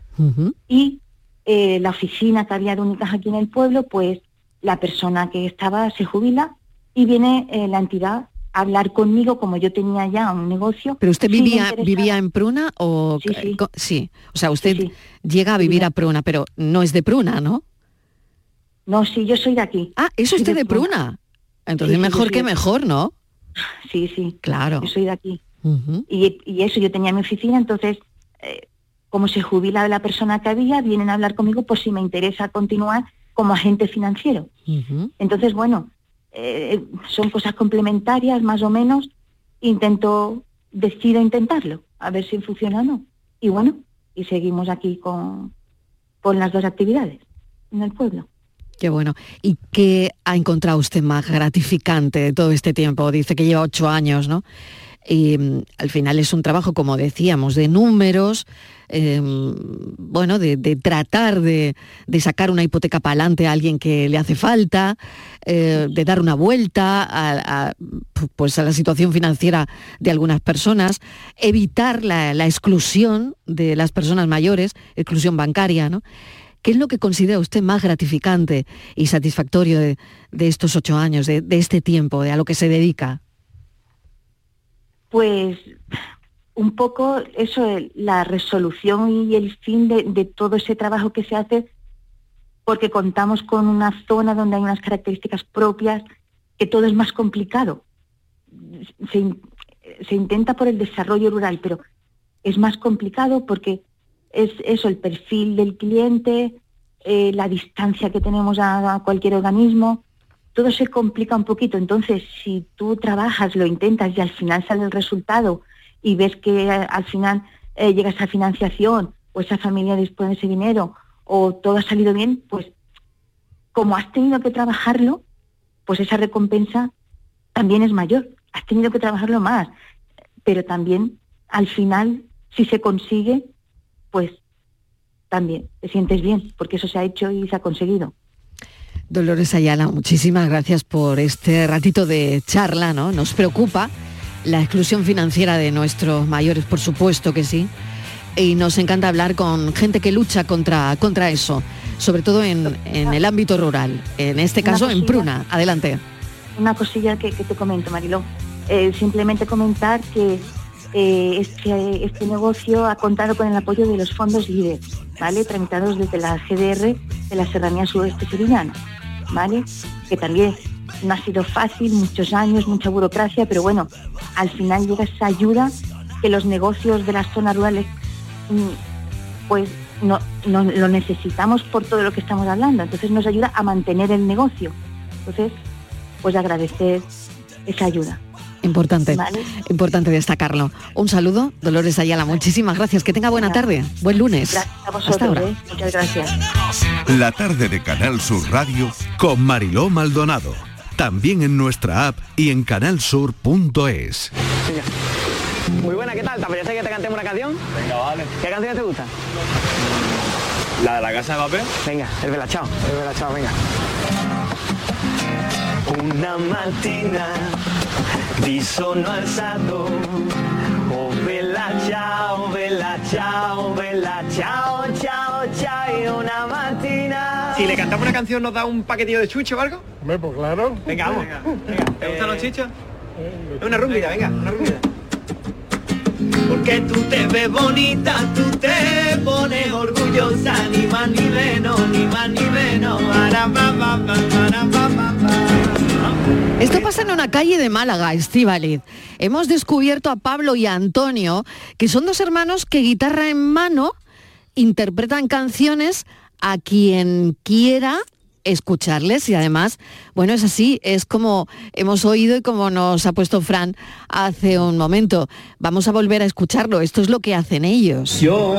y eh, la oficina que había de únicas aquí en el pueblo, pues la persona que estaba se jubila y viene eh, la entidad a hablar conmigo como yo tenía ya un negocio. ¿Pero usted vivía, vivía en Pruna o...? Sí, sí. sí. O sea, usted llega a vivir a Pruna, pero no es de Pruna, ¿no? No, sí, yo soy de aquí. Ah, ¿eso usted de Pruna? Entonces mejor que mejor, ¿no? Sí, sí. Claro. Yo soy de aquí. y, y eso, yo tenía mi oficina, entonces, eh, como se jubila la persona que había, vienen a hablar conmigo por si me interesa continuar como agente financiero. Entonces, bueno, eh, son cosas complementarias más o menos. Intento, decido intentarlo, a ver si funciona o no. Y bueno, y seguimos aquí con, con las dos actividades en el pueblo. Qué bueno. ¿Y qué ha encontrado usted más gratificante de todo este tiempo? Dice que lleva ocho años, ¿no? Y mm, al final es un trabajo, como decíamos, de números, eh, bueno, de, tratar de, de sacar una hipoteca para adelante a alguien que le hace falta, eh, de dar una vuelta a, a, pues a la situación financiera de algunas personas, evitar la, la exclusión de las personas mayores, exclusión bancaria, ¿no? ¿Qué es lo que considera usted más gratificante y satisfactorio de, de estos ocho años, de, de este tiempo, de a lo que se dedica? Pues un poco eso, la resolución y el fin de, todo ese trabajo que se hace, porque contamos con una zona donde hay unas características propias, que todo es más complicado. Se, se intenta por el desarrollo rural, pero es más complicado porque es eso, el perfil del cliente, eh, la distancia que tenemos a cualquier organismo, todo se complica un poquito. Entonces, si tú trabajas, lo intentas y al final sale el resultado y ves que eh, al final eh, llega esa financiación o esa familia dispone de ese dinero o todo ha salido bien, pues como has tenido que trabajarlo, pues esa recompensa también es mayor. Has tenido que trabajarlo más, pero también al final, si se consigue, pues también te sientes bien, porque eso se ha hecho y se ha conseguido. Dolores Ayala, muchísimas gracias por este ratito de charla, ¿no? Nos preocupa la exclusión financiera de nuestros mayores, por supuesto que sí. Y nos encanta hablar con gente que lucha contra, contra eso, sobre todo en, en el ámbito rural. En este caso, en. Pruna. Adelante. Una cosilla que, que te comento, Mariló. Eh, simplemente comentar que eh, este, este negocio ha contado con el apoyo de los fondos LIDER, ¿vale? Tramitados desde la GDR de la Serranía Sudeste Sevillana, ¿vale? Que también no ha sido fácil, muchos años, mucha burocracia, pero bueno, al final llega esa ayuda que los negocios de las zonas rurales mm, pues no, no- lo necesitamos por todo lo que estamos hablando. Entonces nos ayuda a mantener el negocio. Entonces, pues agradecer esa ayuda. Importante, Vale. importante destacarlo. Un saludo, Dolores Ayala, muchísimas gracias. Que tenga buena tarde. Buen lunes. Gracias a Hasta vosotros, ahora. ¿eh? Muchas gracias. La tarde de Canal Sur Radio Con Mariló Maldonado. También en nuestra app y en canalsur.es. Muy buena, ¿qué tal? ¿Te apetece que te cantemos una canción? Venga, vale. ¿Qué canción te gusta? La de la casa de papel. Venga, el velachao, el velachao, venga. Una mattina di sono alzato Oh bella ciao, bella ciao, bella ciao, ciao, ciao Y una mattina Si le cantamos una canción, ¿nos da un paquetillo de chucho o algo? Hombre, pues claro. Venga, vamos. Venga, ¿te gustan los chichos? Una rumbida, venga, una rumbida. Porque tú te ves bonita, tú te pones orgullosa Ni más ni menos, ni más ni menos Ara, ba, ba, ba, ara, ba, ba, ba. Esto pasa en una calle de Málaga, Estíbaliz. Hemos descubierto a Pablo y a Antonio, que son dos hermanos que guitarra en mano interpretan canciones a quien quiera escucharles y además, bueno, es así, es como hemos oído y como nos ha puesto Fran hace un momento. Vamos a volver a escucharlo, esto es lo que hacen ellos. Yo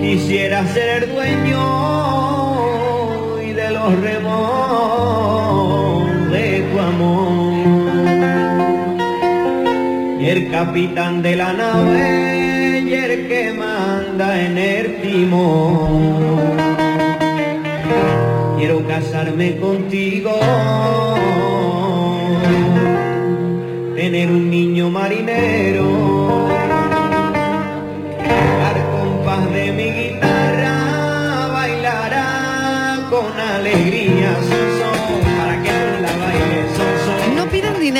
quisiera ser dueño de los remos Y el capitán de la nave muelle que manda en el timón. Quiero casarme contigo, tener un niño marinero,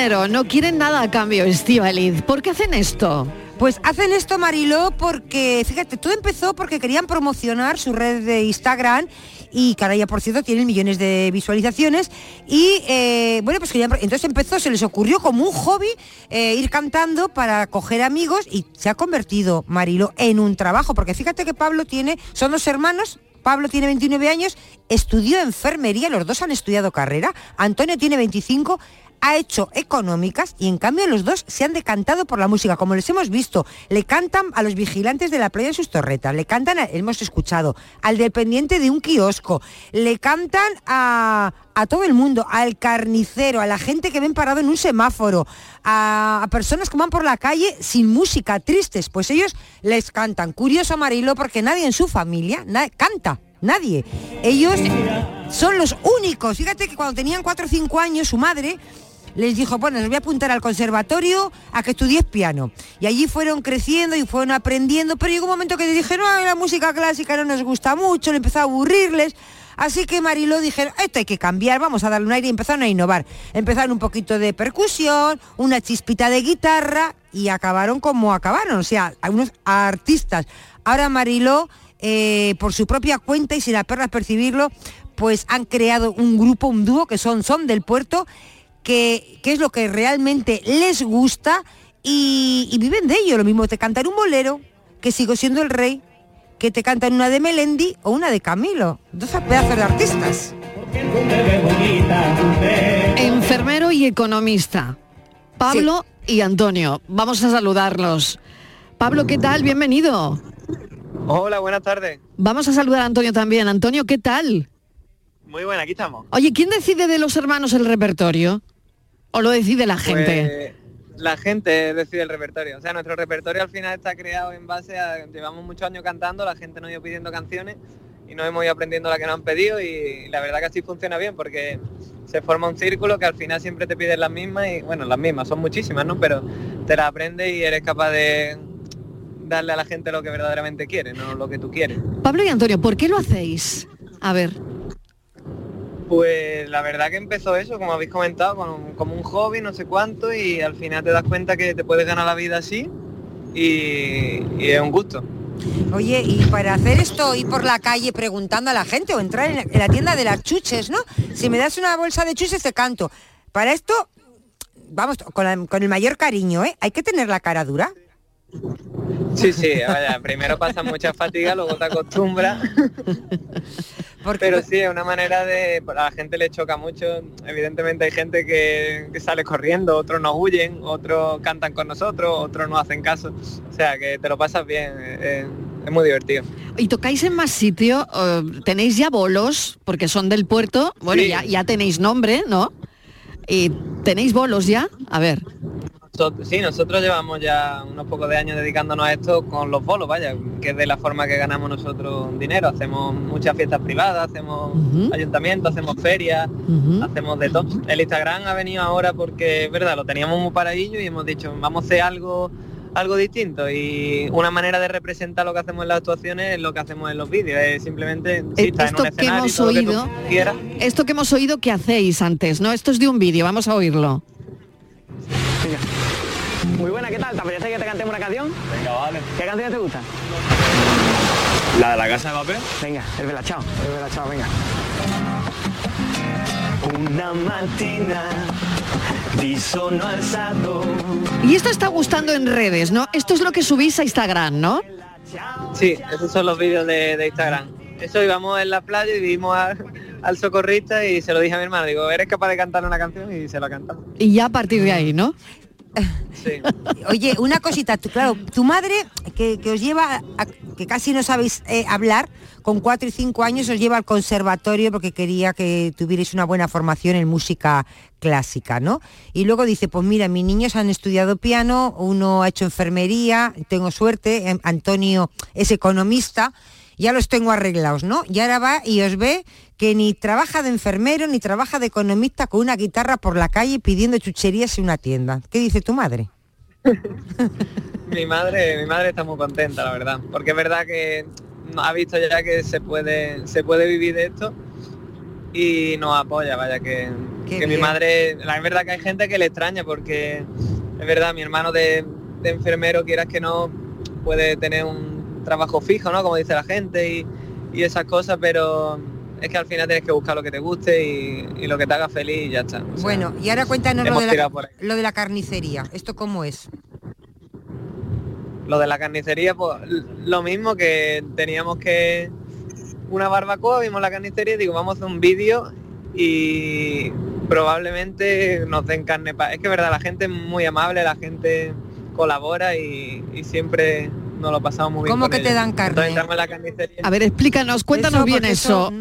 no quieren nada a cambio, Estivaliz. ¿Por qué hacen esto? Pues hacen esto, Mariló, porque, fíjate, todo empezó porque querían promocionar su red de Instagram y cada día, por cierto, tienen millones de visualizaciones. Y, eh, bueno, pues querían, entonces empezó, se les ocurrió como un hobby eh, ir cantando para coger amigos y se ha convertido, Mariló, en un trabajo. Porque fíjate que Pablo tiene, son dos hermanos, Pablo tiene 29 años, estudió enfermería, los dos han estudiado carrera, Antonio tiene 25, ha hecho económicas y en cambio los dos se han decantado por la música, como les hemos visto. Le cantan a los vigilantes de la playa en sus torretas, le cantan, a- hemos escuchado, al dependiente de un kiosco, le cantan a, a todo el mundo, al carnicero, a la gente que ven parado en un semáforo, a, personas que van por la calle sin música, tristes, pues ellos les cantan. Curioso Marilo, porque nadie en su familia canta. Nadie. Ellos son los únicos. Fíjate que cuando tenían 4 o 5 años, su madre les dijo, bueno, les voy a apuntar al conservatorio a que estudies piano. Y allí fueron creciendo y fueron aprendiendo, pero llegó un momento que dijeron, ay, la música clásica no nos gusta mucho, le empezó a aburrirles. Así que Mariló dijeron, esto hay que cambiar, vamos a darle un aire y empezaron a innovar. Empezaron un poquito de percusión, una chispita de guitarra y acabaron como acabaron, o sea, unos artistas. Ahora Mariló, eh, por su propia cuenta y sin apenas percibirlo, pues han creado un grupo, un dúo que son Son del Puerto, que, que es lo que realmente les gusta y, y viven de ello. Lo mismo te cantan un bolero, que sigo siendo el rey, que te cantan una de Melendi o una de Camilo. Dos pedazos de artistas. Enfermero y economista. Pablo y Antonio. Vamos a saludarlos. Pablo, ¿qué tal? Bienvenido. Hola, buenas tardes. Vamos a saludar a Antonio también. Antonio, ¿qué tal? Muy buena, aquí estamos. Oye, ¿quién decide de los hermanos el repertorio? ¿O lo decide la gente? Pues, la gente decide el repertorio. O sea, nuestro repertorio al final está creado en base a... Llevamos muchos años cantando, la gente nos ha ido pidiendo canciones y nos hemos ido aprendiendo la que nos han pedido y la verdad que así funciona bien porque se forma un círculo que al final siempre te piden las mismas y bueno, las mismas, son muchísimas, ¿no? Pero te las aprendes y eres capaz de darle a la gente lo que verdaderamente quiere, no lo que tú quieres. Pablo y Antonio, ¿por qué lo hacéis? A ver. Pues la verdad que empezó eso, como habéis comentado, como un hobby, no sé cuánto, y al final te das cuenta que te puedes ganar la vida así y, es un gusto. Oye, y para hacer esto, ir por la calle preguntando a la gente o entrar en la, en la tienda de las chuches, ¿no? Si me das una bolsa de chuches, te canto. Para esto, vamos, con, con el mayor cariño, ¿eh? Hay que tener la cara dura. Sí, sí, vaya, primero pasa mucha fatiga, luego te acostumbras. Pero sí, es una manera de... A la gente le choca mucho. Evidentemente hay gente que, que sale corriendo, otros nos huyen, otros cantan con nosotros, otros no hacen caso. O sea, que te lo pasas bien, eh, es muy divertido. ¿Y tocáis en más sitio? ¿Tenéis ya bolos? Porque son del puerto. Bueno, Sí. ya, ya tenéis nombre, ¿no? ¿Y tenéis bolos ya? A ver. So- Sí, nosotros llevamos ya unos pocos de años dedicándonos a esto con los bolos, vaya, que es de la forma que ganamos nosotros dinero. Hacemos muchas fiestas privadas, hacemos ayuntamientos, hacemos ferias, hacemos de todo. El Instagram ha venido ahora porque, es verdad, lo teníamos muy paradillo y hemos dicho, vamos a hacer algo algo distinto y una manera de representar lo que hacemos en las actuaciones es lo que hacemos en los vídeos, es simplemente en Esto un que hemos que oído, esto que hemos oído que hacéis antes, ¿no? Esto es de un vídeo, vamos a oírlo. Muy buena, ¿qué tal? ¿Te apetece que te cantemos una canción? Venga, vale. ¿Qué canción te gusta? La de la casa de papel. Venga, el velachao, el velachao, venga. Una mattina di sono alzato Y esto está gustando en redes, ¿no? Esto es lo que subís a Instagram, ¿no? Sí, esos son los vídeos de, de Instagram. Eso íbamos en la playa y vimos a- al socorrista y se lo dije a mi hermano, digo, ¿eres capaz de cantar una canción? Y se la cantamos. Y ya a partir de ahí, ¿no? Sí. Oye, una cosita, tú- claro, tu madre que, que os lleva a, que casi no sabéis eh, hablar, con cuatro y cinco años os lleva al conservatorio porque quería que tuvierais una buena formación en música clásica, ¿no? Y luego dice, pues mira, mis niños han estudiado piano, uno ha hecho enfermería, tengo suerte, em, Antonio es economista, ya los tengo arreglados, ¿no? Y ahora va y os ve que ni trabaja de enfermero ni trabaja de economista con una guitarra por la calle pidiendo chucherías en una tienda. ¿Qué dice tu madre? mi madre, mi madre está muy contenta, la verdad, porque es verdad que ha visto ya que se puede, se puede vivir de esto y nos apoya, vaya que, que mi madre, la es verdad que hay gente que le extraña porque es verdad, mi hermano de, de enfermero, quieras que no, puede tener un trabajo fijo, ¿no? Como dice la gente y, y esas cosas, pero es que al final tienes que buscar lo que te guste y, y lo que te haga feliz y ya está. O sea, bueno, y ahora cuéntanos lo de, la, lo de carnicería. ¿Esto cómo es? Lo de la carnicería, pues lo mismo que teníamos que una barbacoa, vimos la carnicería y digo, vamos a hacer un vídeo y probablemente nos den carne pa- Es que es verdad, la gente es muy amable, la gente colabora y, y siempre nos lo pasamos muy bien. ¿Cómo con que te dan carne? Entonces entramos en la carnicería. A ver, explícanos, cuéntanos Eso, bien eso.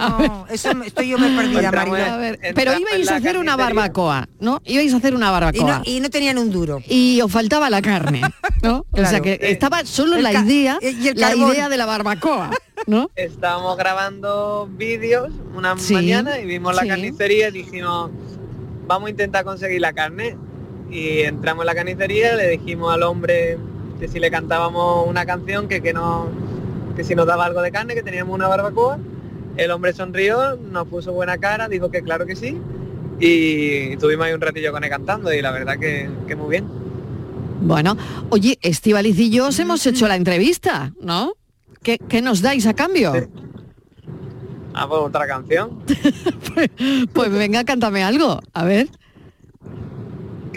eso- no, estoy yo me perdida, Entramos Marilo. en- A ver, entramos pero ibais a hacer una barbacoa, ¿no? Ibais a hacer una Y barbacoa. no, y no tenían un duro. y os faltaba la carne, ¿no? O sea que estaba solo El la idea, y- el la idea de la barbacoa, ¿no? Estábamos grabando vídeos una Sí, mañana y vimos la sí. carnicería y dijimos, vamos a intentar conseguir la carne. Y entramos en la carnicería, le dijimos al hombre que si le cantábamos una canción, que, que, no, que si nos daba algo de carne, que teníamos una barbacoa. El hombre sonrió, nos puso buena cara, dijo que claro que sí. Y estuvimos ahí un ratillo con él cantando y la verdad que, que muy bien. Bueno, oye, Estivaliz y yo os hemos hecho la entrevista, ¿no? ¿Qué, qué nos dais a cambio? Ah, pues otra canción. Pues venga, cántame algo. A ver,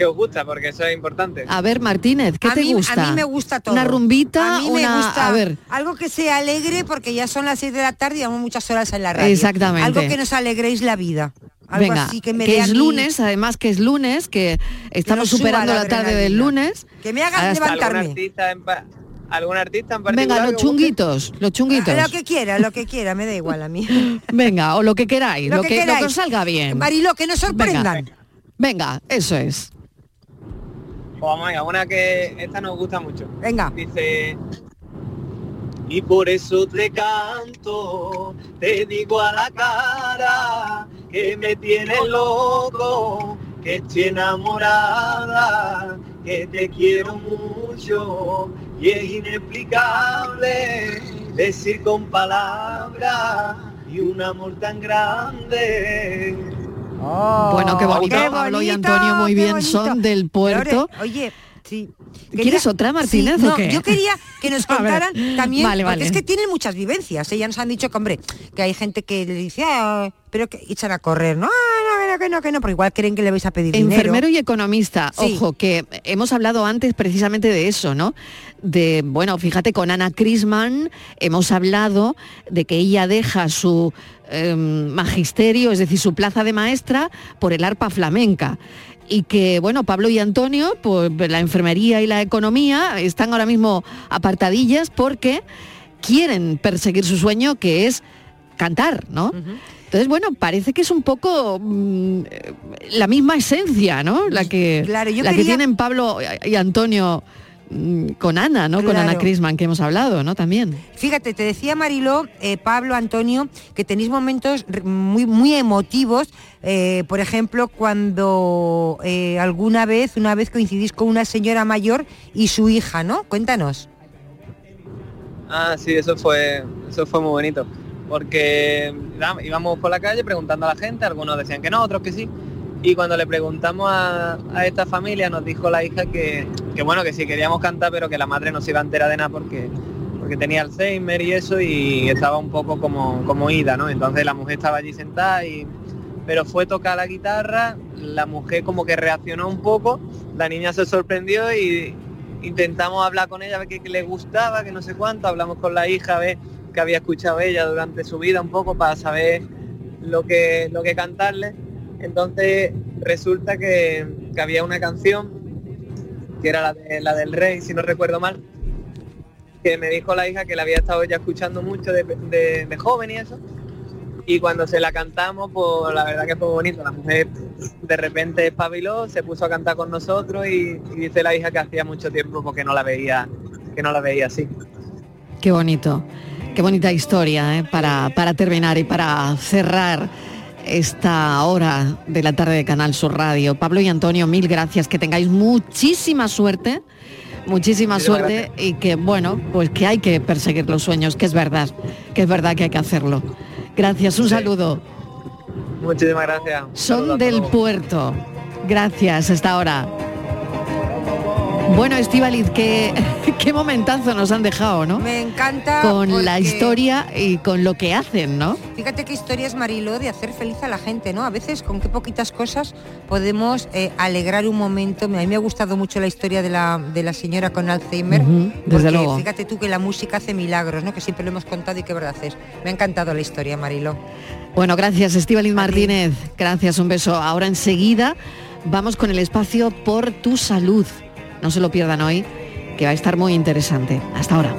que os gusta? Porque eso es importante. a ver, Martínez, ¿qué a te mí, gusta? A mí me gusta todo. Una rumbita, a mí me gusta a ver. algo que sea alegre porque ya son las 6 de la tarde y llevamos muchas horas en la radio. Exactamente. Algo que nos alegréis la vida. Algo Venga, así que me que es mí- lunes, además que es lunes, que estamos superando la la tarde del lunes. Que me hagan Hasta- ¿Algún levantarme. artista en, pa- ¿Algún artista en particular? Venga, los chunguitos, los chunguitos. Lo que quiera, lo que quiera, me da igual a mí. Venga, o lo que queráis, lo, Lo que, que lo que queráis. os salga bien. Marilo, que nos sorprendan. Venga, venga, eso es. Pues vamos allá, una que esta nos gusta mucho. Venga. Dice, y por eso te canto, te digo a la cara que me tienes loco, que estoy enamorada, que te quiero mucho y es inexplicable decir con palabras y un amor tan grande. Bueno, qué bonito, qué Pablo y Antonio muy bien son del puerto. Oye, sí. ¿Quieres otra, Martínez, Sí, no? Yo quería que nos contaran también, Vale, porque vale. es que tienen muchas vivencias. Ella nos han dicho que, hombre, que hay gente que le dice, "Ah, pero que echan a correr. No, no, que no, que no, que no, porque igual creen que le vais a pedir Enfermero dinero. y economista, Sí. ojo, que hemos hablado antes precisamente de eso, ¿no? De, bueno, fíjate, con Ana Crisman hemos hablado de que ella deja su em, magisterio, es decir, su plaza de maestra, por el arpa flamenca. Y que, bueno, Pablo y Antonio, pues la enfermería y la economía están ahora mismo apartadillas porque quieren perseguir su sueño, que es cantar, ¿no? Entonces, bueno, parece que es un poco mm, la misma esencia, ¿no? La que, Claro, yo la que tienen Pablo y Antonio mm, con Ana, ¿no? Con Ana. Crisman, que hemos hablado, ¿no? También. Fíjate, te decía Mariló, eh, Pablo, Antonio, que tenéis momentos muy, muy emotivos, eh, por ejemplo, cuando eh, alguna vez, una vez coincidís con una señora mayor y su hija, ¿no? Cuéntanos. Ah, sí, eso fue, eso fue muy bonito. Porque íbamos por la calle preguntando a la gente, algunos decían que no, otros que sí. Y cuando le preguntamos a, a esta familia nos dijo la hija que, que bueno, que sí queríamos cantar, pero que la madre no se iba a enterar de nada porque, porque tenía Alzheimer y eso y estaba un poco como, como ida, ¿no? Entonces la mujer estaba allí sentada y pero fue tocar la guitarra, la mujer como que reaccionó un poco, la niña se sorprendió y intentamos hablar con ella, a ver qué le gustaba, que no sé cuánto, hablamos con la hija, a ver qué había escuchado ella durante su vida un poco para saber lo que, lo que cantarle. Entonces resulta que, que había una canción que era la, de- la del rey, si no recuerdo mal, que me dijo la hija que la había estado ya escuchando mucho de, de- joven y eso. Y cuando se la cantamos, pues la verdad que fue bonito. La mujer de repente espabiló, se puso a cantar con nosotros y, y dice la hija que hacía mucho tiempo porque no la veía, que no la veía así. Qué bonito, qué bonita historia ¿eh? para, para terminar y para cerrar esta hora de la tarde de Canal Sur Radio. Pablo y Antonio, mil gracias, que tengáis muchísima suerte, muchísima suerte y que bueno, pues que hay que perseguir los sueños, que es verdad, que es verdad que hay que hacerlo. Gracias, un saludo. Muchísimas gracias. Son del puerto. Gracias, hasta ahora. Bueno, Estivaliz, qué, qué momentazo nos han dejado, ¿no? Me encanta. Con la historia y con lo que hacen, ¿no? Fíjate qué historia es Mariló de hacer feliz a la gente, ¿no? A veces con qué poquitas cosas podemos eh, alegrar un momento. A mí me ha gustado mucho la historia de la, de la señora con Alzheimer. Desde porque luego. Fíjate tú que la música hace milagros, ¿no? Que siempre lo hemos contado y qué verdad es. Me ha encantado la historia, Mariló. Bueno, gracias, Estivaliz Martínez. Gracias, un beso. Ahora enseguida vamos con el espacio por tu salud. No se lo pierdan hoy, que va a estar muy interesante. Hasta ahora.